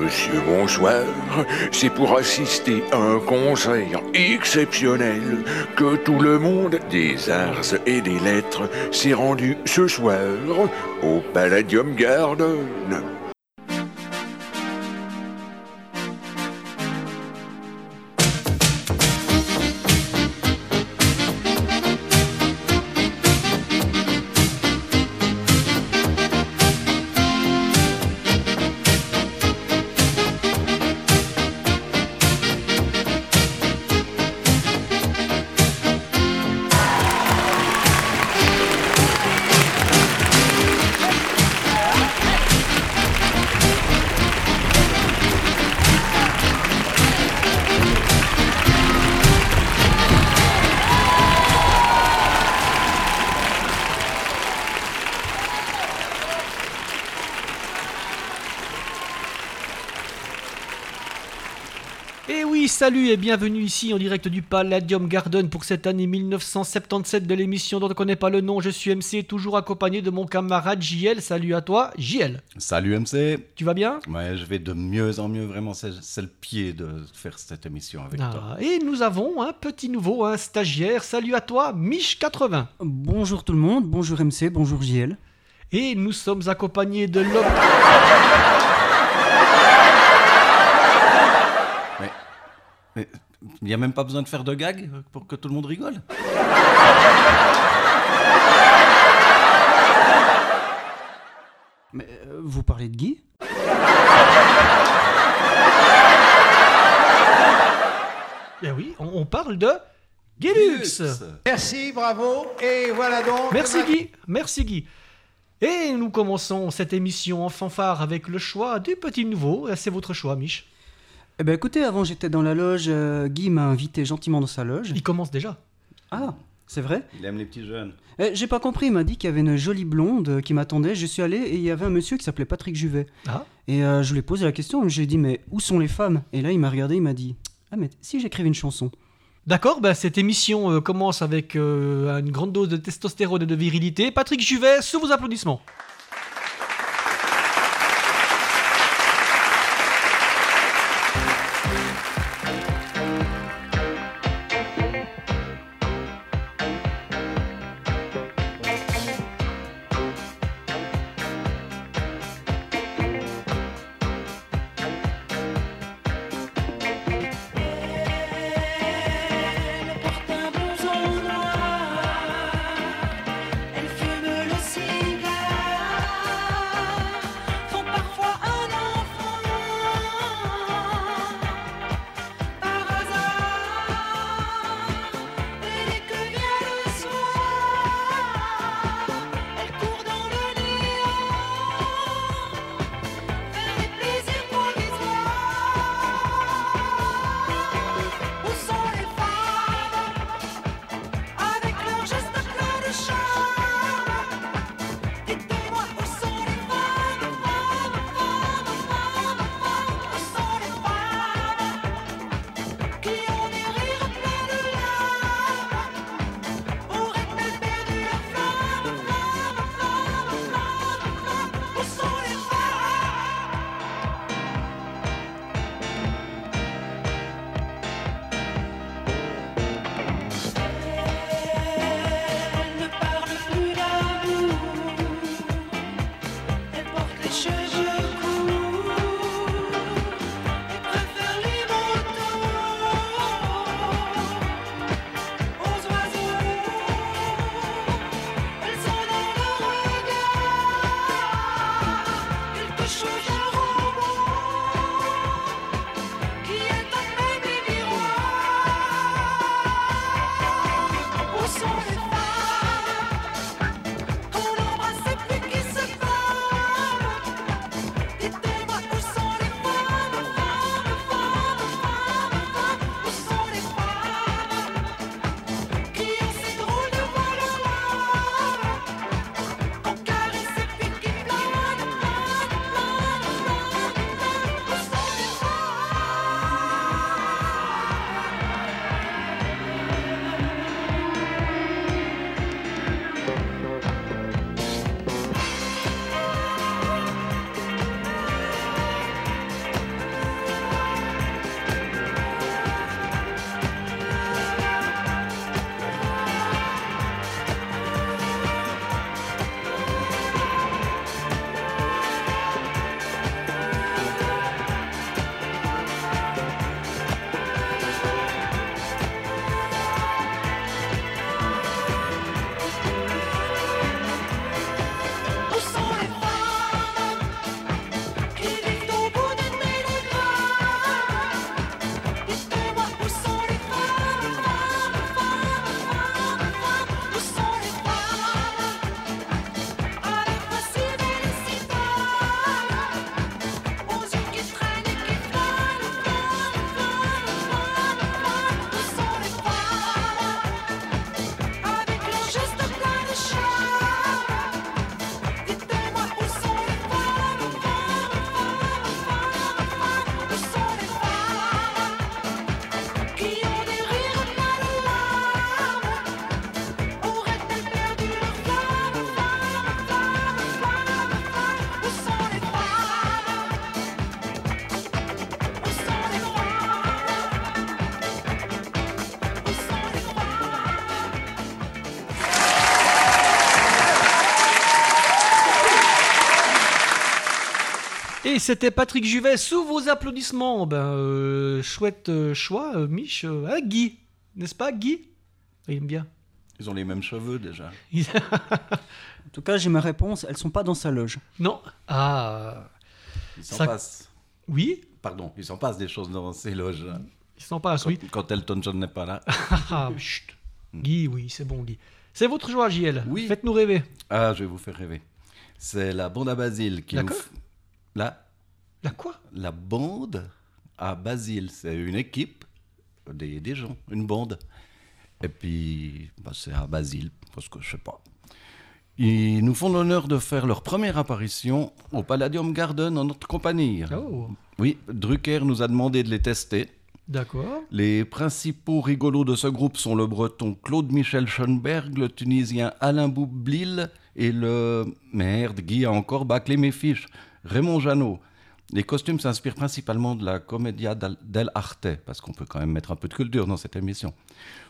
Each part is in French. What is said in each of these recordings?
Monsieur, bonsoir. C'est pour assister à un conseil exceptionnel que tout le monde des arts et des lettres s'est rendu ce soir au Palladium Garden. Salut et bienvenue ici en direct du Palladium Garden pour cette année 1977 de l'émission dont on ne connaît pas le nom. Je suis MC, toujours accompagné de mon camarade JL. Salut à toi, JL. Salut MC. Tu vas bien? Ouais, je vais de mieux en mieux, vraiment, c'est le pied de faire cette émission avec toi. Ah, Et nous avons un petit nouveau, un stagiaire. Salut à toi, Mich80. Bonjour tout le monde, bonjour MC, bonjour JL. Et nous sommes accompagnés de l'homme. Mais il n'y a même pas besoin de faire de gag pour que tout le monde rigole. Mais euh, vous parlez de Guy? Eh oui, on, on parle de Gilux. Merci, bravo. Et voilà donc. Merci Guy, merci Guy. Et nous commençons cette émission en fanfare avec le choix du petit nouveau. C'est votre choix, Mich. Eh ben écoutez, avant j'étais dans la loge, euh, Guy m'a invité gentiment dans sa loge. Il commence déjà. Ah, c'est vrai Il aime les petits jeunes. Eh, J'ai pas compris, il m'a dit qu'il y avait une jolie blonde euh, qui m'attendait. Je suis allé et il y avait un monsieur qui s'appelait Patrick Juvet. Ah, Et euh, je lui ai posé la question, je lui ai dit mais où sont les femmes? Et là il m'a regardé, il m'a dit ah mais si j'écrivais une chanson. D'accord, bah, cette émission euh, commence avec euh, une grande dose de testostérone et de virilité. Patrick Juvet, sous vos applaudissements. Allez, c'était Patrick Juvet sous vos applaudissements. Ben, euh, chouette euh, choix, euh, Mich. euh, hein, Guy, n'est-ce pas, Guy? Il aime bien. Ils ont les mêmes cheveux déjà. En tout cas, j'ai ma réponse. Elles sont pas dans sa loge. non. Ah. Ils s'en Ça- passent. Oui, Pardon, il s'en passe des choses dans ces loges. hein. il s'en passe, Quand, oui. quand Elton John n'est pas là. Ah, chut. Guy, oui, c'est bon, Guy. C'est votre choix, JL. Oui. Faites-nous rêver. Ah, je vais vous faire rêver. C'est la bande à Basile qui nous. f- La, quoi? La bande à Basile, c'est une équipe, des, des gens, une bande. Et puis, bah, c'est à Basile, parce que je sais pas. Ils nous font l'honneur de faire leur première apparition au Palladium Garden en notre compagnie. Oh, Oui, Drucker nous a demandé de les tester. d'accord. Les principaux rigolos de ce groupe sont le breton Claude Michel Schoenberg, le tunisien Alain Boublil et le. Merde, Guy a encore bâclé mes fiches. Raymond Jeannot. Les costumes s'inspirent principalement de la Commedia del- dell'arte, parce qu'on peut quand même mettre un peu de culture dans cette émission.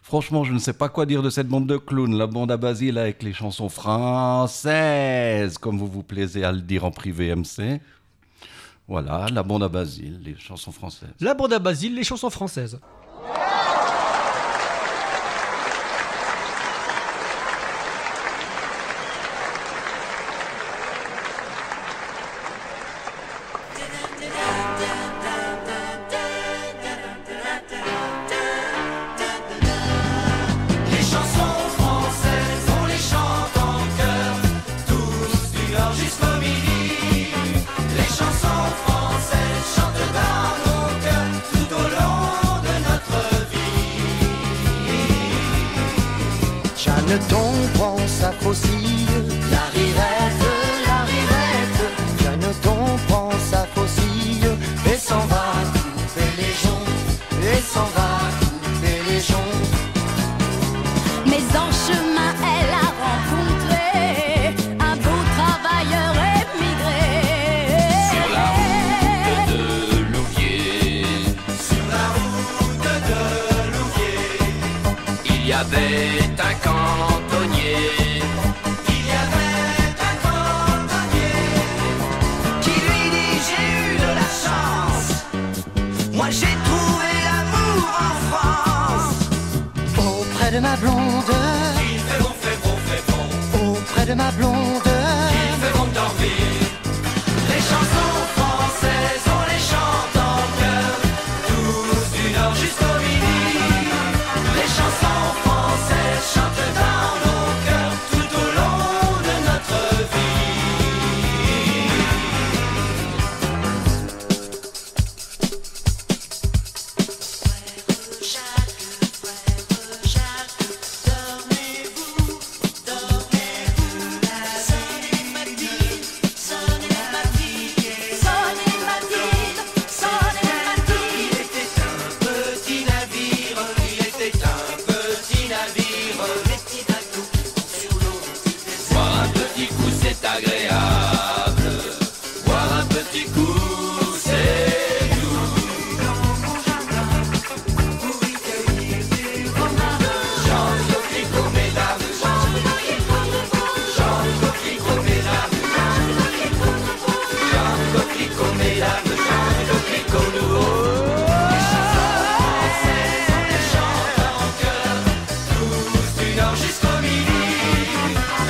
Franchement, je ne sais pas quoi dire de cette bande de clowns, la bande à Basile avec les chansons françaises, comme vous vous plaisez à le dire en privé, MC. Voilà, la bande à Basile, les chansons françaises. La bande à Basile, les chansons françaises. Un cantonnier. Il y avait un cantonnier qui lui dit j'ai eu de la chance. Moi j'ai trouvé l'amour en France. Auprès de ma blonde, Il fait bon, fait bon, fait bon. auprès de ma blonde. Jusqu'au midi.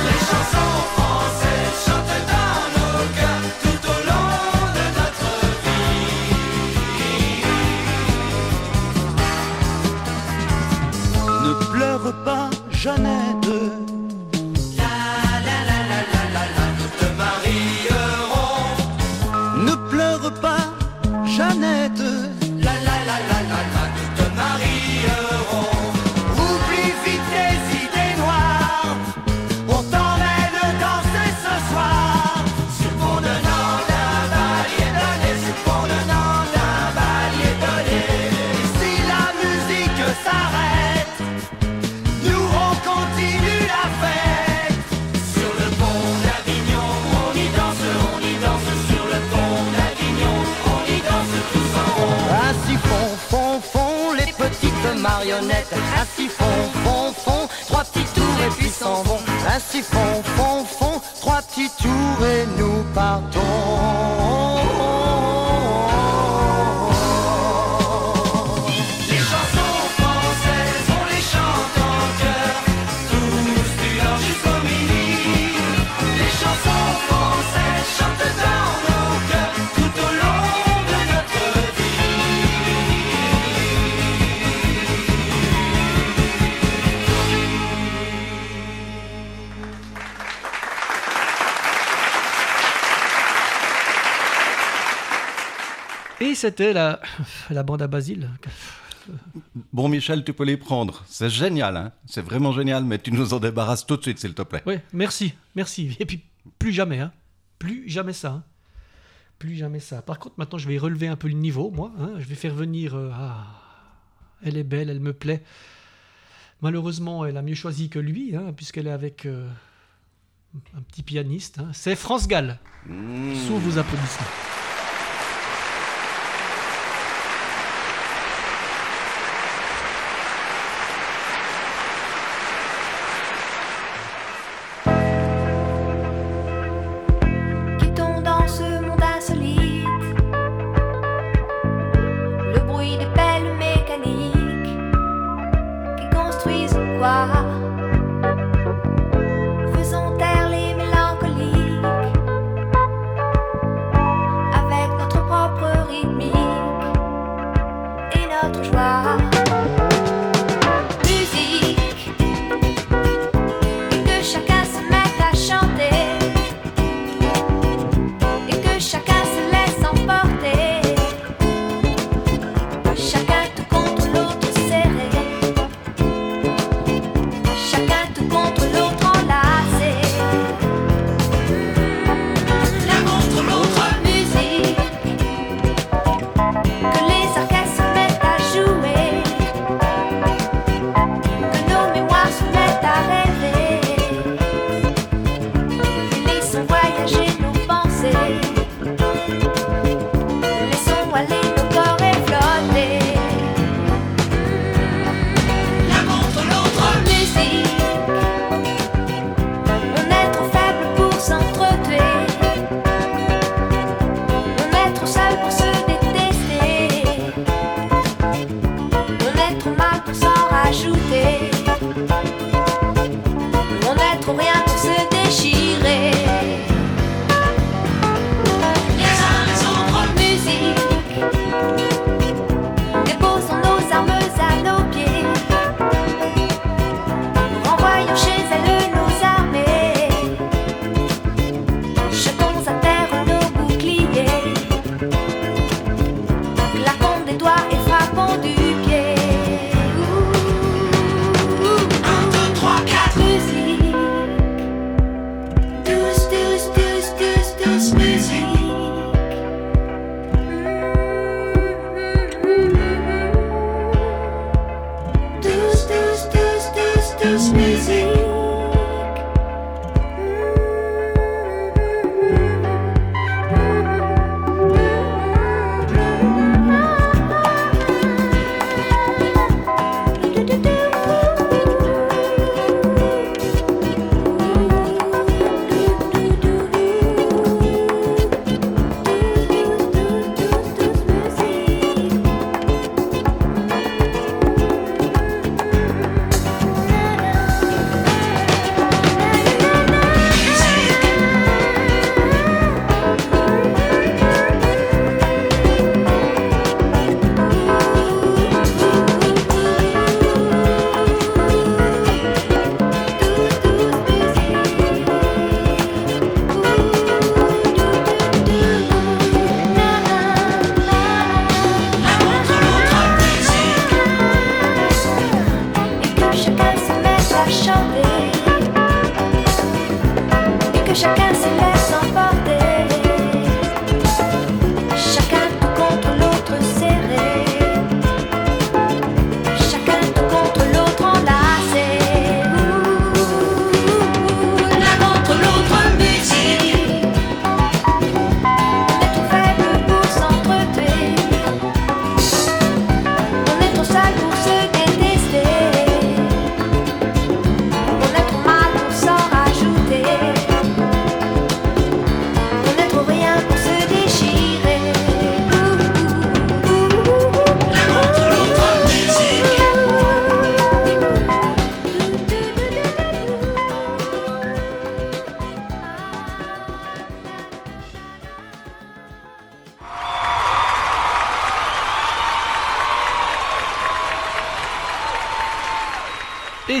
Les chansons c'était la, la bande à Basile. Bon, Michel, tu peux les prendre. C'est génial, hein C'est vraiment génial, mais tu nous en débarrasses tout de suite, s'il te plaît. Oui, merci, merci. Et puis, plus jamais, hein Plus jamais ça, hein. Plus jamais ça. Par contre, maintenant, je vais relever un peu le niveau, moi. Hein. Je vais faire venir... Euh, ah, elle est belle, elle me plaît. Malheureusement, elle a mieux choisi que lui, hein, puisqu'elle est avec euh, un petit pianiste. C'est France Gall, mmh. sous vos applaudissements.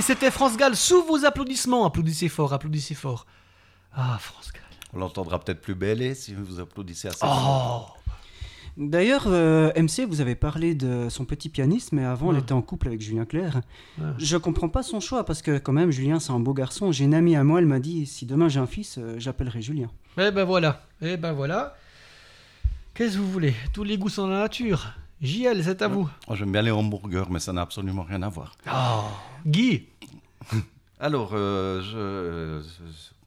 c'était France Gall sous vos applaudissements. Applaudissez fort, applaudissez fort. Ah, France Gall. On l'entendra peut-être plus belle si vous applaudissez assez oh. fort. Oh D'ailleurs, euh, MC, vous avez parlé de son petit pianiste, mais avant, ouais. elle était en couple avec Julien Clerc. Ouais. Je comprends pas son choix, parce que quand même, Julien, c'est un beau garçon. J'ai une amie à moi, elle m'a dit, si demain j'ai un fils, euh, j'appellerai Julien. Eh ben voilà, eh ben voilà. Qu'est-ce que vous voulez? Tous les goûts sont dans la nature. JL, c'est à vous. Oh, J'aime bien les hamburgers, mais ça n'a absolument rien à voir. Oh. Guy Alors, euh, je-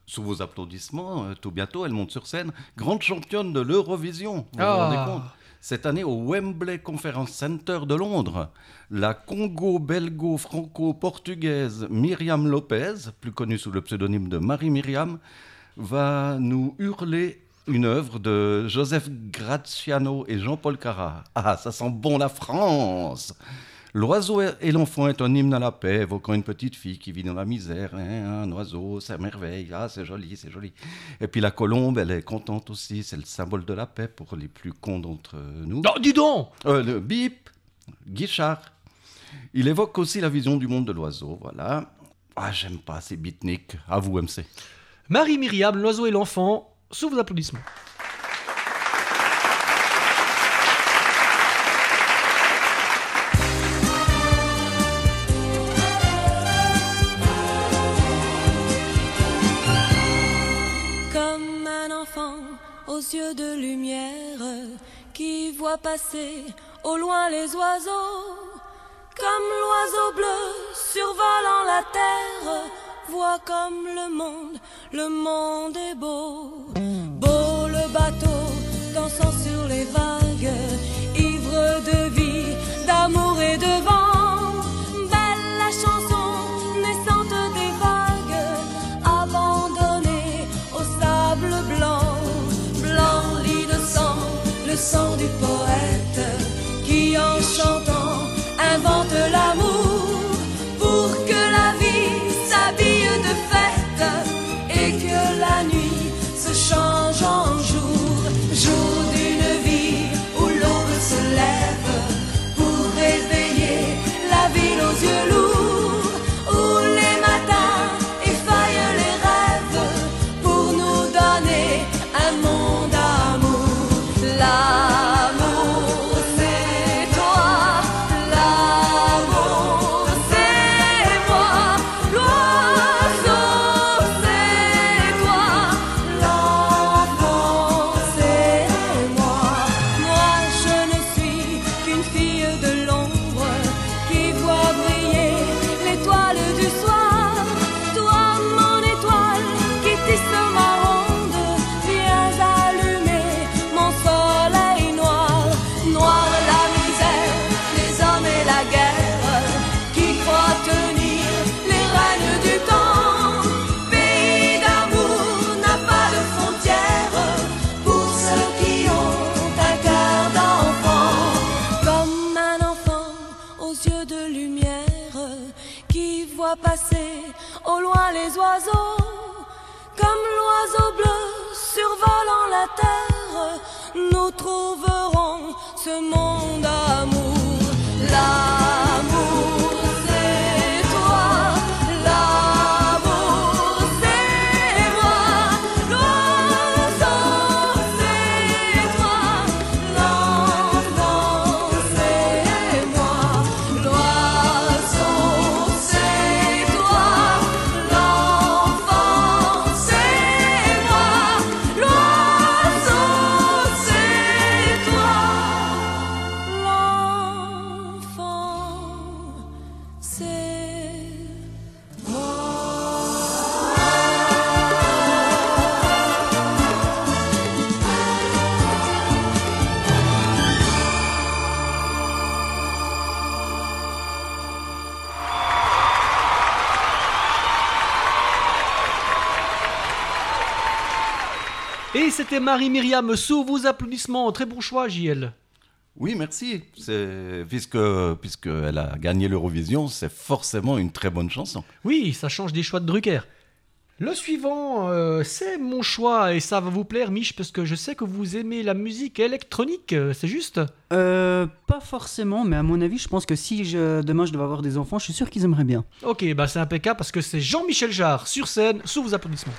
sous vos applaudissements, euh, tout bientôt, elle monte sur scène, grande championne de l'Eurovision. Vous vous Ah. rendez compte Cette année au Wembley Conference Center de Londres, la Congo-Belgo-Franco-Portugaise Myriam Lopez, plus connue sous le pseudonyme de Marie Myriam, va nous hurler une œuvre de Joseph Graziano et Jean-Paul Carrat. Ah, ça sent bon la France L'oiseau et l'enfant est un hymne à la paix, évoquant une petite fille qui vit dans la misère. hein, un oiseau, c'est merveille, ah, c'est joli, c'est joli. Et puis la colombe, elle est contente aussi, c'est le symbole de la paix pour les plus cons d'entre nous. non, dis donc Euh, le bip, Guichard. Il évoque aussi la vision du monde de l'oiseau, voilà. Ah, j'aime pas ces beatniks. À vous, MC. Marie-Myriam, l'oiseau et l'enfant, sous vos applaudissements. De lumière qui voit passer au loin les oiseaux. Comme l'oiseau bleu survolant la terre, voit comme le monde, le monde est beau. Beau le bateau dansant sur les vagues, ivre de vie, d'amour et de vent. Le sang du poète, qui en chantant invente l'amour c'était Marie-Myriam, sous vos applaudissements. Très bon choix, JL. Oui, merci. C'est- Puisque, puisqu'elle a gagné l'Eurovision, c'est forcément une très bonne chanson. Oui, ça change des choix de Drucker. Le suivant, euh, c'est mon choix et ça va vous plaire, Mich, parce que je sais que vous aimez la musique électronique, euh, c'est juste? Euh, pas forcément, mais à mon avis, je pense que si je, demain je devais avoir des enfants, je suis sûr qu'ils aimeraient bien. Ok, bah c'est impeccable parce que c'est Jean-Michel Jarre sur scène, sous vos applaudissements.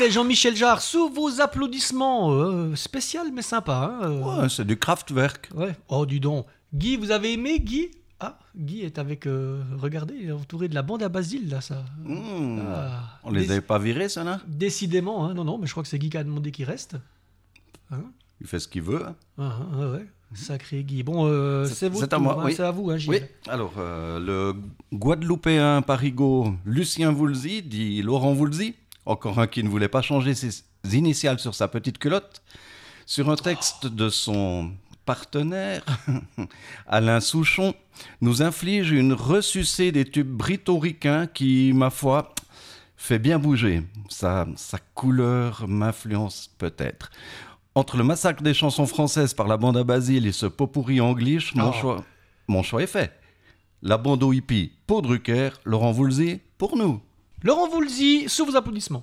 C'était Jean-Michel Jarre sous vos applaudissements. euh, spécial mais sympa. hein, euh. Ouais, c'est du Kraftwerk. Ouais. Oh, dis donc. Guy, vous avez aimé Guy? Ah, Guy est avec. euh, regardez, il est entouré de la bande à Basile, là, ça. Mmh. Ah, On les avait pas virés, ça, là? Décidément, hein, non, non, mais je crois que c'est Guy qui a demandé qu'il reste. Hein Il fait ce qu'il veut. Ah, ah, ouais, ouais. Sacré Guy. Bon, euh, C'est- vous. c'est à moi, hein, oui. C'est à vous, hein, Gilles. Oui, alors euh, le Guadeloupéen parigot Lucien Voulzy, dit Laurent Voulzy, encore un qui ne voulait pas changer ses initiales sur sa petite culotte, sur un texte de son partenaire, Alain Souchon, nous inflige une ressucée des tubes britoricains qui, ma foi, fait bien bouger. Sa, sa couleur m'influence peut-être. Entre le massacre des chansons françaises par la bande à Basile et ce pot pourri anglish, mon, Oh. choix, mon choix est fait. La bande au hippie pour Drucker, Laurent Voulzy pour nous. Laurent Voulzy, sous vos applaudissements.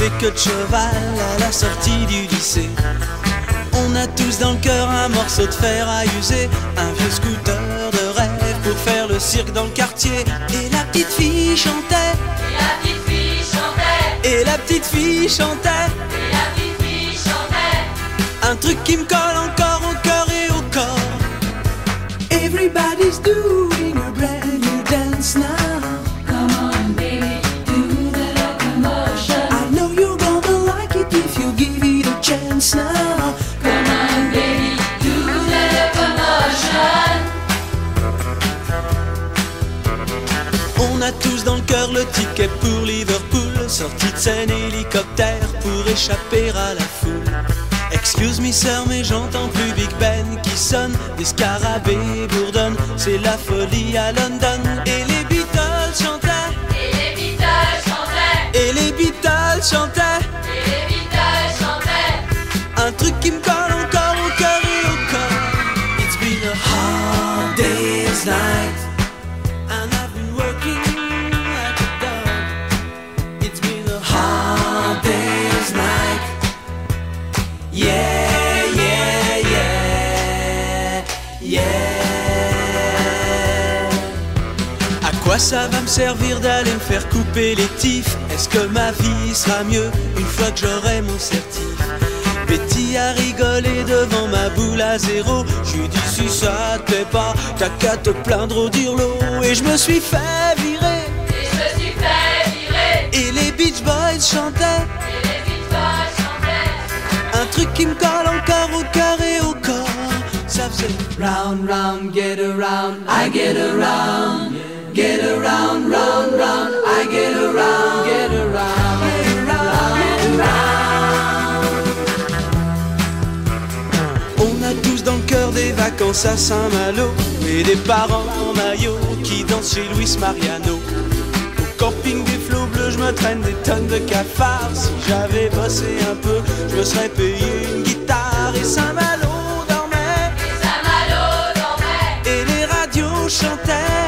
Plissée que de cheval à la sortie du lycée. On a tous dans le cœur un morceau de fer à user, un vieux scooter de rêve pour faire le cirque dans le quartier. Et la petite fille chantait. Et la petite fille chantait. Et la petite fille chantait. Et la petite fille chantait. Un truc qui me colle encore au cœur et au corps. Everybody's doing De scène hélicoptère pour échapper à la foule. Excuse me sœur mais j'entends plus Big Ben qui sonne Des scarabées bourdonnent C'est la folie à London Et les Beatles chantaient Et les Beatles chantaient. Et les Beatles chantaient servir d'aller me faire couper les tifs Est-ce que ma vie sera mieux une fois que j'aurai mon certif? Betty a rigolé devant ma boule à zéro. J'ai dit si ça te plaît pas, t'as qu'à te plaindre au dirlo. Et je me suis fait virer. Et je me suis fait virer. Et les Beach Boys chantaient. Et les Beatles chantaient. Un truc qui me colle encore au cœur et au corps. Ça faisait round, round, get around, I get around. Get around, round, round, I get around, get around, get around, get around. On a tous dans le cœur des vacances à Saint-Malo Et des parents en maillot qui dansent chez Luis Mariano. Au camping des flots bleus, je me traîne des tonnes de cafards. Si j'avais bossé un peu, je me serais payé une guitare. Et Saint-Malo dormait. Et Saint-Malo dormait. Et les radios chantaient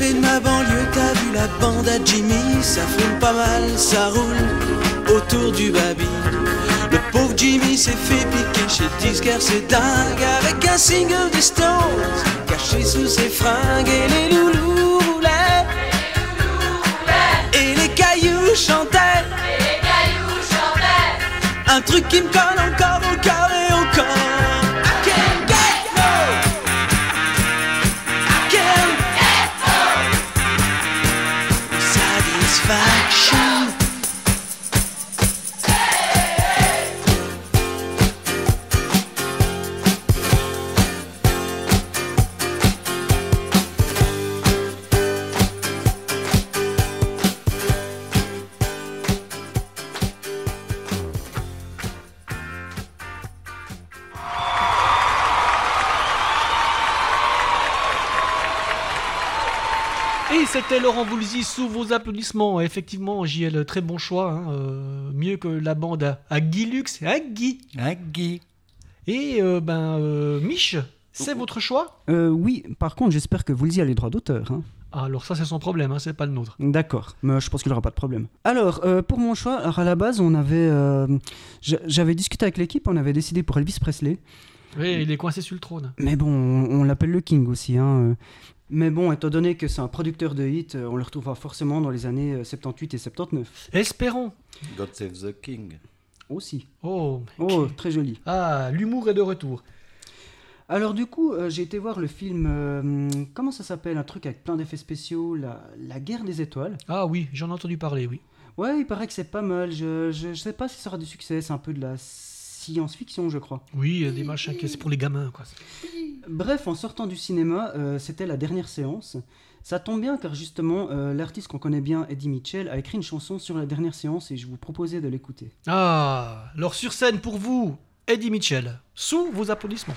café de ma banlieue, t'as vu la bande à Jimmy Ça fume pas mal, ça roule autour du baby. Le pauvre Jimmy s'est fait piquer chez disquaire, c'est dingue Avec un single des Stones Caché sous ses fringues et les loulous roulaient Et les cailloux chantaient. Et les cailloux chantaient. Un truc qui me colle encore Et Laurent Voulzy sous vos applaudissements. Effectivement, JL, très bon choix. hein, euh, mieux que la bande à, à Guy Lux et à Guy. Et euh, ben, euh, Mich, c'est votre choix? Euh, oui, par contre, j'espère que Woolsey a les droits d'auteur. hein. Ah, Alors ça, c'est son problème, hein, c'est pas le nôtre. D'accord, mais je pense qu'il n'y aura pas de problème. Alors, euh, pour mon choix, alors à la base, on avait, euh, j'a- j'avais discuté avec l'équipe, on avait décidé pour Elvis Presley. Oui, il est coincé sur le trône. Mais bon, on, on l'appelle le King aussi. Hein. Euh. Mais bon, étant donné que c'est un producteur de hits, euh, on le retrouvera forcément dans les années euh, 78 et 79. Espérons. God Save the King. Aussi. Oh, Oh, très joli. ah, l'humour est de retour. Alors du coup, euh, j'ai été voir le film, euh, comment ça s'appelle Un truc avec plein d'effets spéciaux, la, la guerre des étoiles. Ah oui, j'en ai entendu parler, oui. Ouais, il paraît que c'est pas mal. Je, je, je sais pas si ça sera du succès, c'est un peu de la science-fiction, je crois. Oui, il y a des machins qui c'est pour les gamins, quoi. Bref, en sortant du cinéma, euh, c'était la dernière séance. Ça tombe bien car justement, euh, l'artiste qu'on connaît bien, Eddie Mitchell, a écrit une chanson sur la dernière séance et je vous proposais de l'écouter. Ah, alors sur scène pour vous, Eddie Mitchell, sous vos applaudissements.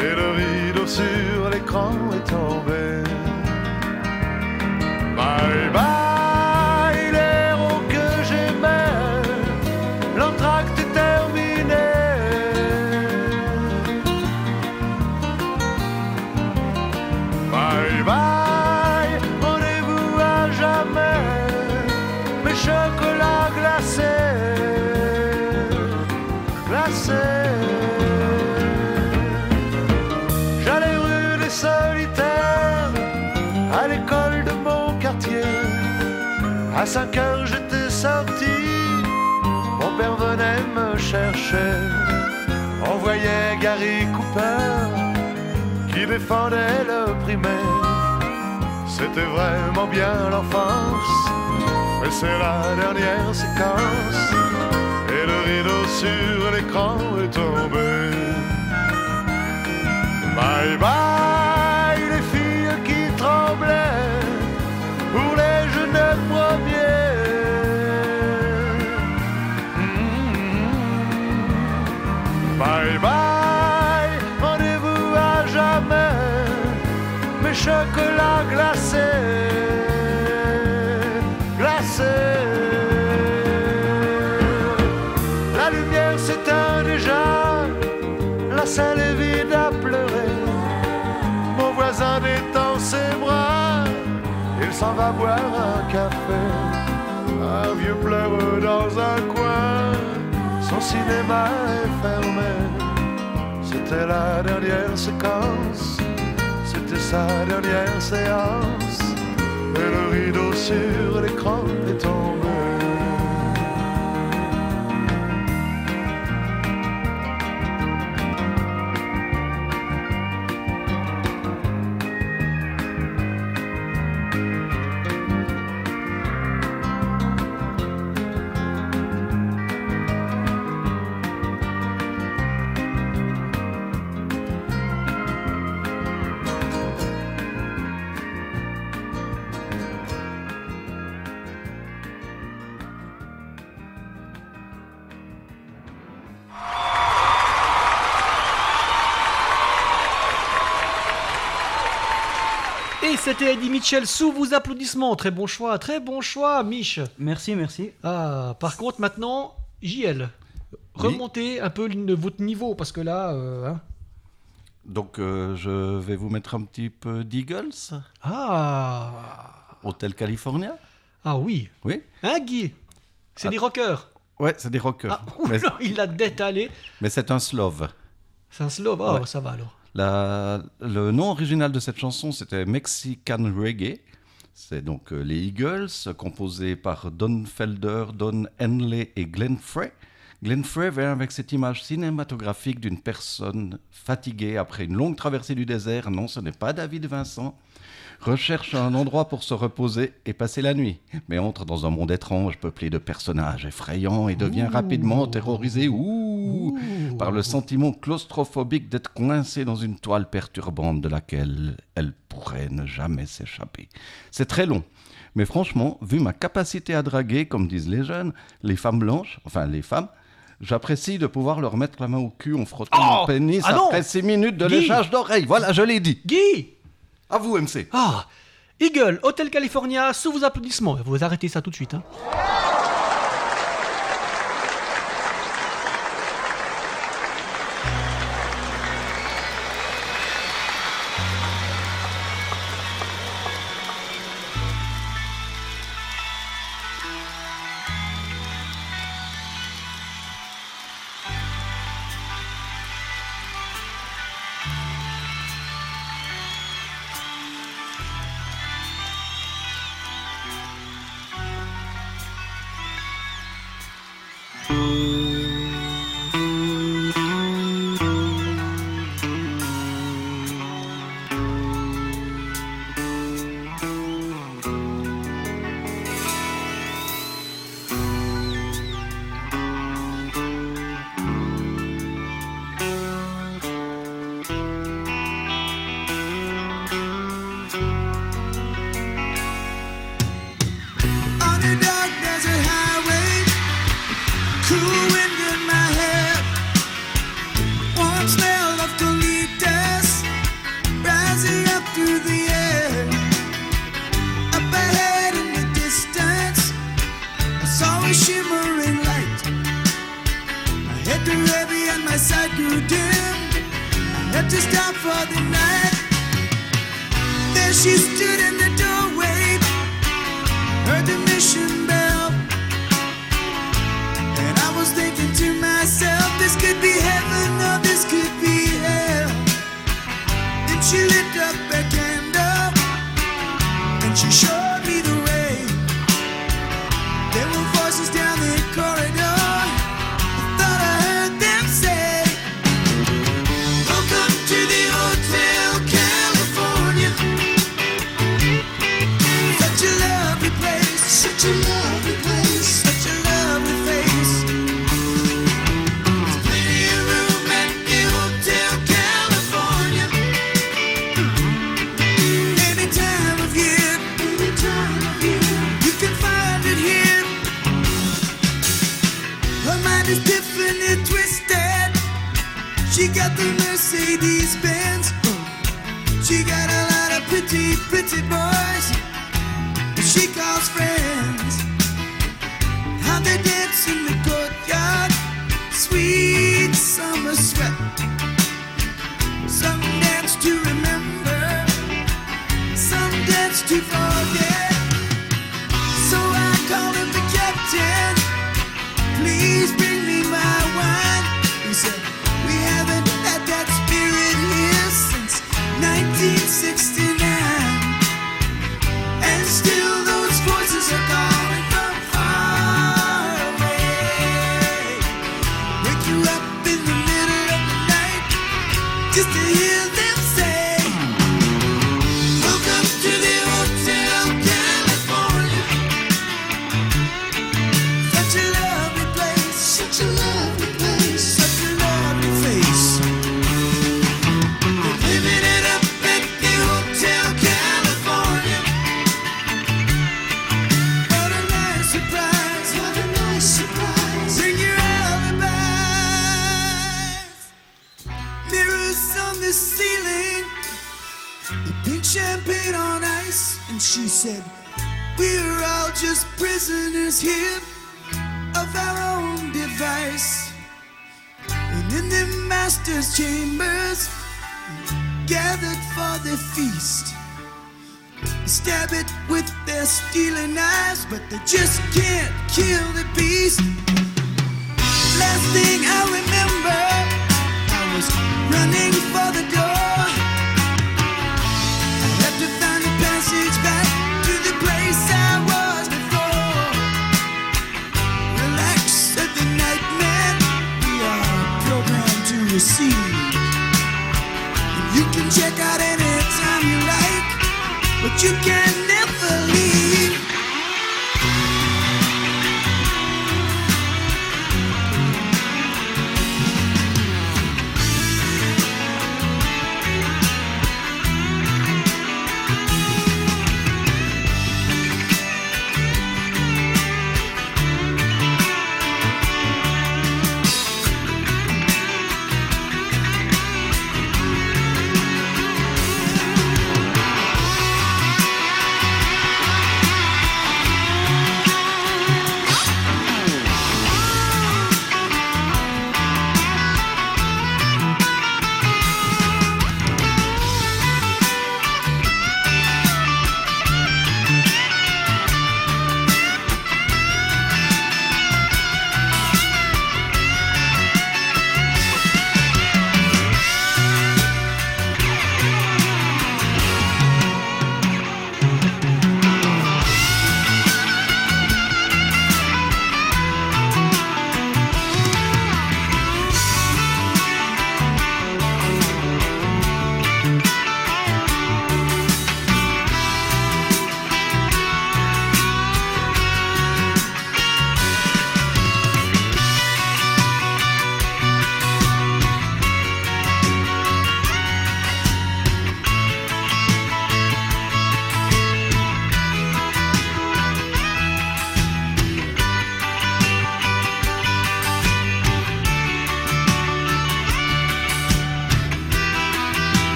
et le rideau sur l'écran est tombé. Bye bye, 5 heures j'étais sorti, mon père venait me chercher. On voyait Gary Cooper qui défendait le primaire. C'était vraiment bien l'enfance, mais c'est la dernière séquence. Et le rideau sur l'écran est tombé. Bye bye, les filles qui tremblaient pour les jeunes premiers. Mes chocolats glacés, glacés. La lumière s'éteint déjà, la salle est vide à pleurer. Mon voisin détend ses bras, il s'en va boire un café. Un vieux pleure dans un coin, son cinéma est fermé. C'était la dernière séquence, c'était sa dernière séance. Le rideau sur l'écran est tombé. Mitchell sous vos applaudissements. Très bon choix, très bon choix, Mich. Merci, merci. Ah, par contre, maintenant, JL, remontez un peu le- votre niveau parce que là. euh, hein. Donc, euh, je vais vous mettre un petit peu d'Eagles. Ah Hotel California. Ah oui. Oui. Hein, Guy? C'est Ah. des rockers. Ouais, c'est des rockers. Ah, mais il a détalé. mais c'est un slove. C'est un slow. Oh, Ouais. ça va alors. Le nom original de cette chanson, c'était Mexican Reggae. C'est donc euh, les Eagles, composés par Don Felder, Don Henley et Glenn Frey. Glenn Frey vient avec cette image cinématographique d'une personne fatiguée après une longue traversée du désert. Non, ce n'est pas David Vincent. Recherche un endroit pour se reposer et passer la nuit, mais entre dans un monde étrange peuplé de personnages effrayants et devient rapidement terrorisé ouh, par le sentiment claustrophobique d'être coincé dans une toile perturbante de laquelle elle pourrait ne jamais s'échapper. C'est très long. Mais franchement, vu ma capacité à draguer, comme disent les jeunes, les femmes blanches, enfin les femmes, j'apprécie de pouvoir leur mettre la main au cul en frottant Oh mon pénis Ah après six minutes de léchage d'oreilles. Voilà, je l'ai dit. Guy À vous, MC. Ah Eagle, Hotel California, sous vos applaudissements. Vous arrêtez ça tout de suite. Hein. you see. You can check out anytime you like, but you can't.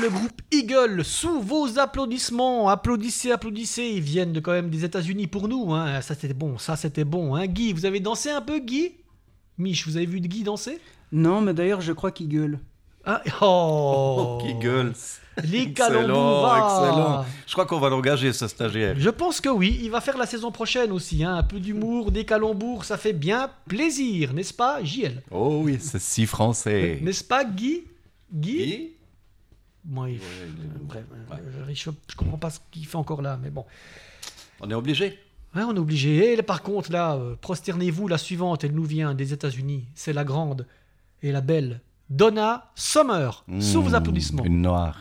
Le groupe Eagle sous vos applaudissements. Applaudissez, applaudissez. Ils viennent de quand même des États-Unis pour nous. Hein. Ça c'était bon, ça c'était bon. Hein. Guy, vous avez dansé un peu, Guy? Mich, vous avez vu Guy danser? Non, mais d'ailleurs, je crois qu'il gueule. Ah, oh, Qui gueule? Les Excellent, excellent. Je crois qu'on va l'engager, ce stagiaire. Je pense que oui, il va faire la saison prochaine aussi. Hein. Un peu d'humour, des calembours, ça fait bien plaisir, n'est-ce pas, JL Oh oui, c'est si français. N'est-ce pas, Guy? Guy, Guy? Moi, il- bref, euh, je, je comprends pas ce qu'il fait encore là, mais bon. On est obligé. Ouais, on est obligé. Et par contre, là, euh, prosternez-vous, la suivante, elle nous vient des États-Unis. C'est la grande et la belle Donna Summer. Sous vos Mmh, applaudissements. Une noire.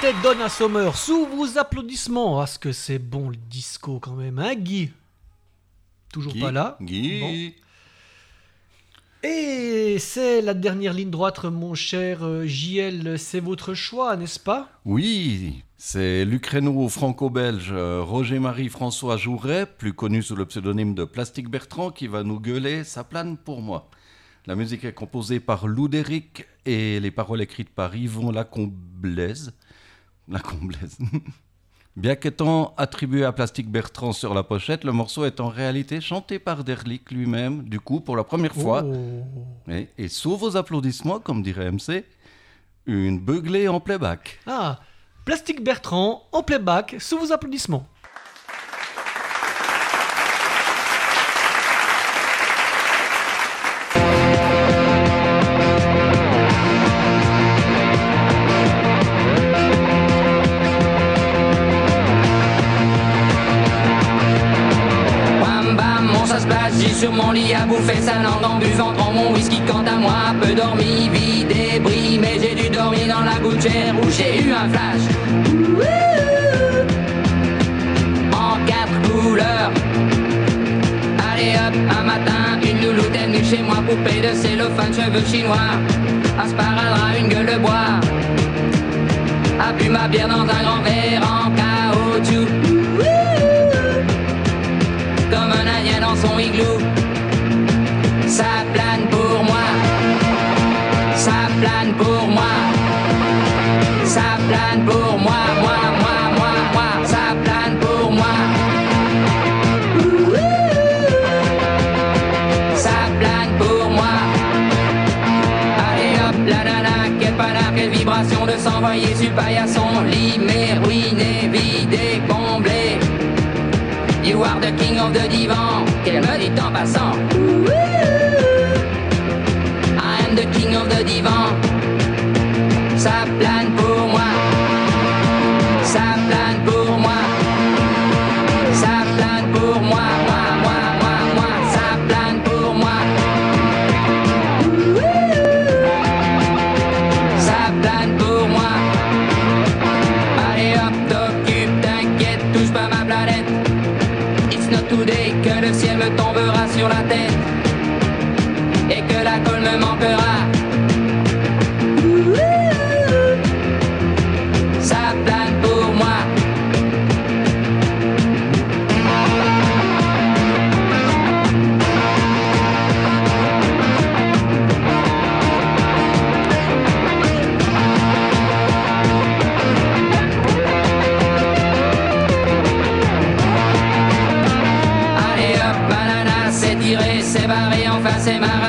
C'était Donna Summer, sous vos applaudissements. Ah, ce que c'est bon le disco quand même, hein, Guy? Toujours Guy, pas là Guy. Bon. Et c'est la dernière ligne droite, mon cher euh, JL, c'est votre choix, n'est-ce pas? Oui, c'est l'Ukraino-franco-belge euh, Roger-Marie François Jouret, plus connu sous le pseudonyme de Plastique Bertrand, qui va nous gueuler Ça plane pour moi. La musique est composée par Lou Déric et les paroles écrites par Yvon Lacomblaise. Lacomblaise. Bien qu'étant attribué à Plastique Bertrand sur la pochette, le morceau est en réalité chanté par Derlick lui-même, du coup, pour la première fois. Oh. Et, et sous vos applaudissements, comme dirait MC, une beuglée en playback. Ah, Plastique Bertrand, en playback, sous vos applaudissements. Sur mon lit à bouffer sa langue en buvant. Dans mon whisky quant à moi, peu dormi, vide et bris, mais j'ai dû dormir dans la gouttière où j'ai eu un flash. En quatre couleurs. Allez hop, un matin, une louloute est venue chez moi, poupée de cellophane, cheveux chinois, un sparadrap, une gueule de bois, a bu ma bière dans un grand verre pour moi, ça plane pour moi, moi, moi, moi, moi, ça plane pour moi. Ça plane pour moi. Allez hop, la nana, quel panard, quelle vibration de s'envoyer sur paillasson, limé, ruiné, vidé, comblé. You are the king of the divan, qu'elle me dit en passant. I am the king of the divan. Ça plane pour moi. Ça plane pour moi. Ça plane pour moi. Moi, moi, moi, moi. Ça plane pour moi. Ça plane pour moi. Allez hop, t'occupe, t'inquiète, touche pas ma planète. It's not today que le ciel me tombera sur la tête et que la colle me manquera.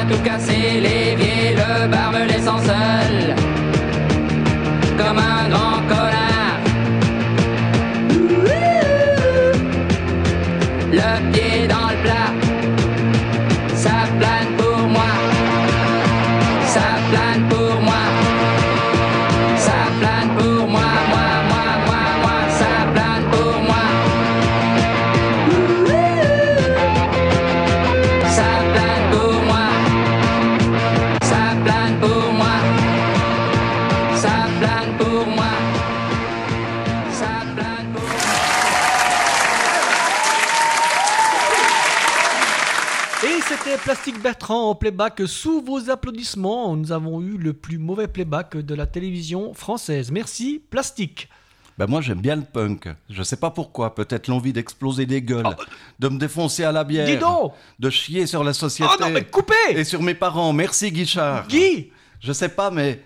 C'est marre à Bertrand en playback sous vos applaudissements. Nous avons eu le plus mauvais playback de la télévision française. Merci, Plastique. Ben moi j'aime bien le punk. Je sais pas pourquoi. Peut-être l'envie d'exploser des gueules, de me défoncer à la bière, Dis donc de chier sur la société. Oh non, mais coupez Et sur mes parents. Merci Guichard. Guy Je sais pas, mais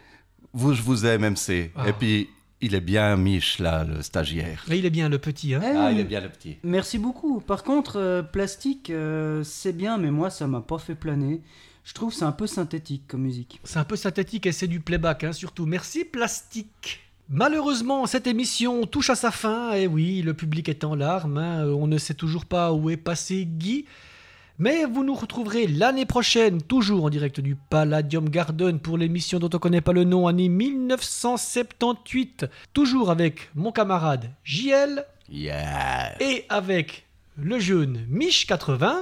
vous, je vous aime, MC. Ah. Et puis il est bien Mich là, le stagiaire. Et il est bien le petit, hein Ah, il est bien le petit. Merci beaucoup. Par contre, euh, plastique, euh, c'est bien, mais moi, ça m'a pas fait planer. Je trouve que c'est un peu synthétique comme musique. C'est un peu synthétique et c'est du playback, hein, surtout. Merci, Plastique. Malheureusement, cette émission touche à sa fin. Et oui, le public est en larmes. hein. On ne sait toujours pas où est passé Guy. Mais vous nous retrouverez l'année prochaine, toujours en direct du Palladium Garden pour l'émission dont on ne connaît pas le nom, année 1978. Toujours avec mon camarade JL Yeah. et avec le jeune Mich80.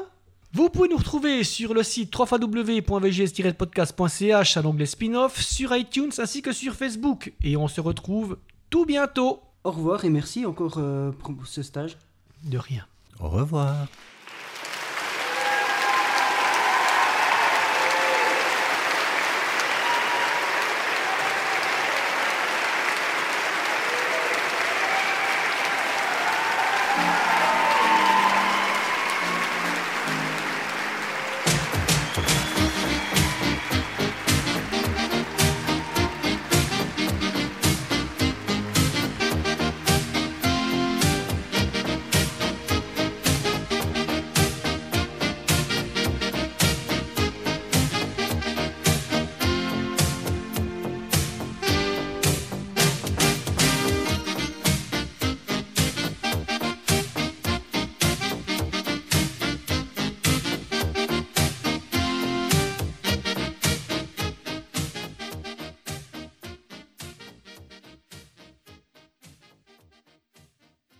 Vous pouvez nous retrouver sur le site www.vgs-podcast.ch à l'onglet spin-off, sur iTunes ainsi que sur Facebook. Et on se retrouve tout bientôt. Au revoir et merci encore euh, pour ce stage. De rien. Au revoir.